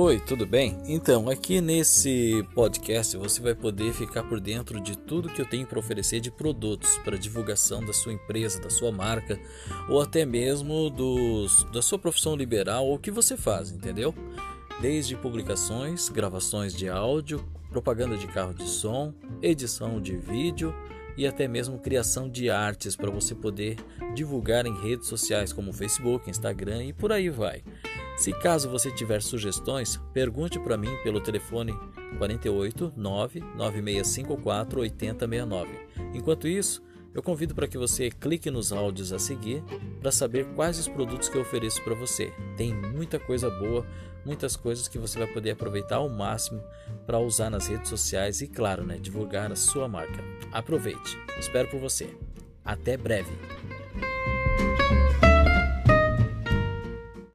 Oi, tudo bem? Então, aqui nesse podcast você vai poder ficar por dentro de tudo que eu tenho para oferecer de produtos para divulgação da sua empresa, da sua marca ou até mesmo dos, da sua profissão liberal ou o que você faz, entendeu? Desde publicações, gravações de áudio, propaganda de carro de som, edição de vídeo e até mesmo criação de artes para você poder divulgar em redes sociais como Facebook, Instagram e por aí vai. Se caso você tiver sugestões, pergunte para mim pelo telefone 48 99654 8069. Enquanto isso, eu convido para que você clique nos áudios a seguir para saber quais os produtos que eu ofereço para você. Tem muita coisa boa, muitas coisas que você vai poder aproveitar ao máximo para usar nas redes sociais e, claro, né, divulgar a sua marca. Aproveite. Espero por você. Até breve.